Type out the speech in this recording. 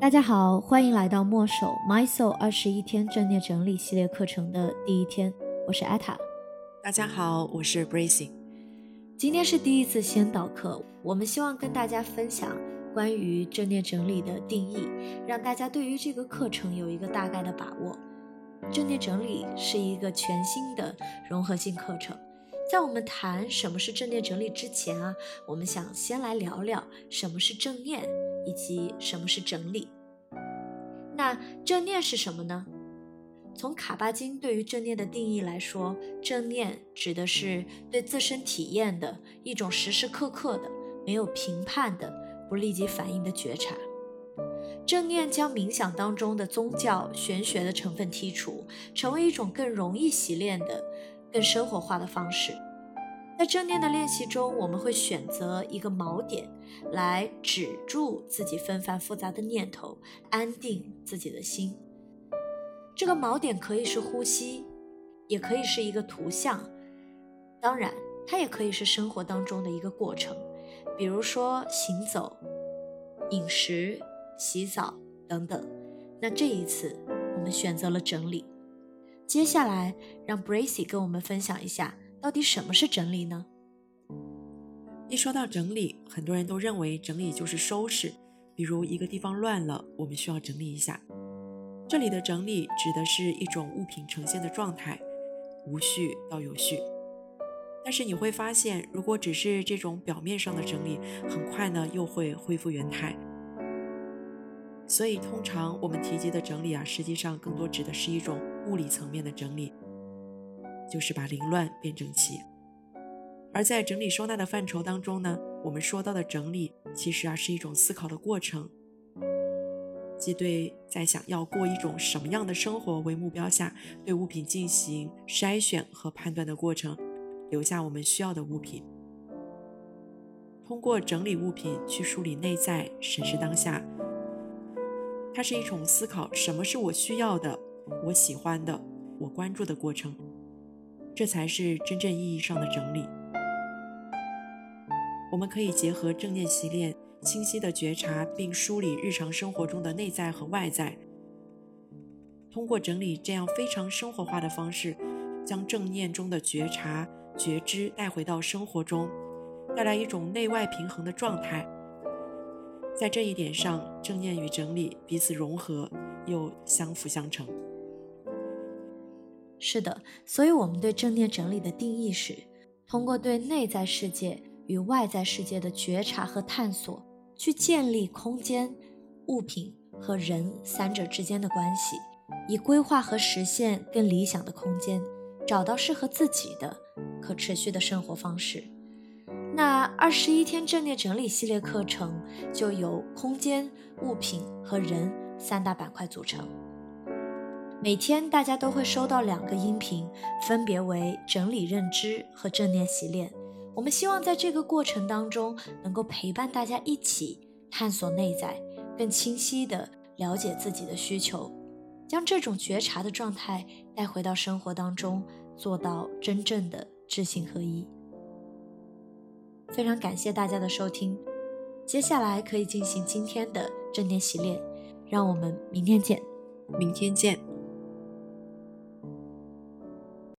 大家好，欢迎来到墨守 My Soul 二十一天正念整理系列课程的第一天，我是艾塔。大家好，我是 Bracing。今天是第一次先导课，我们希望跟大家分享关于正念整理的定义，让大家对于这个课程有一个大概的把握。正念整理是一个全新的融合性课程。在我们谈什么是正念整理之前啊，我们想先来聊聊什么是正念以及什么是整理。那正念是什么呢？从卡巴金对于正念的定义来说，正念指的是对自身体验的一种时时刻刻的、没有评判的、不立即反应的觉察。正念将冥想当中的宗教玄学的成分剔除，成为一种更容易习练的。更生活化的方式，在正念的练习中，我们会选择一个锚点来止住自己纷繁复杂的念头，安定自己的心。这个锚点可以是呼吸，也可以是一个图像，当然，它也可以是生活当中的一个过程，比如说行走、饮食、洗澡等等。那这一次，我们选择了整理。接下来，让 Bracy 跟我们分享一下，到底什么是整理呢？一说到整理，很多人都认为整理就是收拾，比如一个地方乱了，我们需要整理一下。这里的整理指的是一种物品呈现的状态，无序到有序。但是你会发现，如果只是这种表面上的整理，很快呢又会恢复原态。所以，通常我们提及的整理啊，实际上更多指的是一种物理层面的整理，就是把凌乱变整齐。而在整理收纳的范畴当中呢，我们说到的整理，其实啊是一种思考的过程，即对在想要过一种什么样的生活为目标下，对物品进行筛选和判断的过程，留下我们需要的物品，通过整理物品去梳理内在，审视当下。它是一种思考什么是我需要的、我喜欢的、我关注的过程，这才是真正意义上的整理。我们可以结合正念习练，清晰的觉察并梳理日常生活中的内在和外在，通过整理这样非常生活化的方式，将正念中的觉察、觉知带回到生活中，带来一种内外平衡的状态。在这一点上，正念与整理彼此融合，又相辅相成。是的，所以我们对正念整理的定义是：通过对内在世界与外在世界的觉察和探索，去建立空间、物品和人三者之间的关系，以规划和实现更理想的空间，找到适合自己的可持续的生活方式。那二十一天正念整理系列课程就由空间、物品和人三大板块组成。每天大家都会收到两个音频，分别为整理认知和正念习练。我们希望在这个过程当中，能够陪伴大家一起探索内在，更清晰地了解自己的需求，将这种觉察的状态带回到生活当中，做到真正的知行合一。非常感谢大家的收听，接下来可以进行今天的正念洗练，让我们明天见，明天见。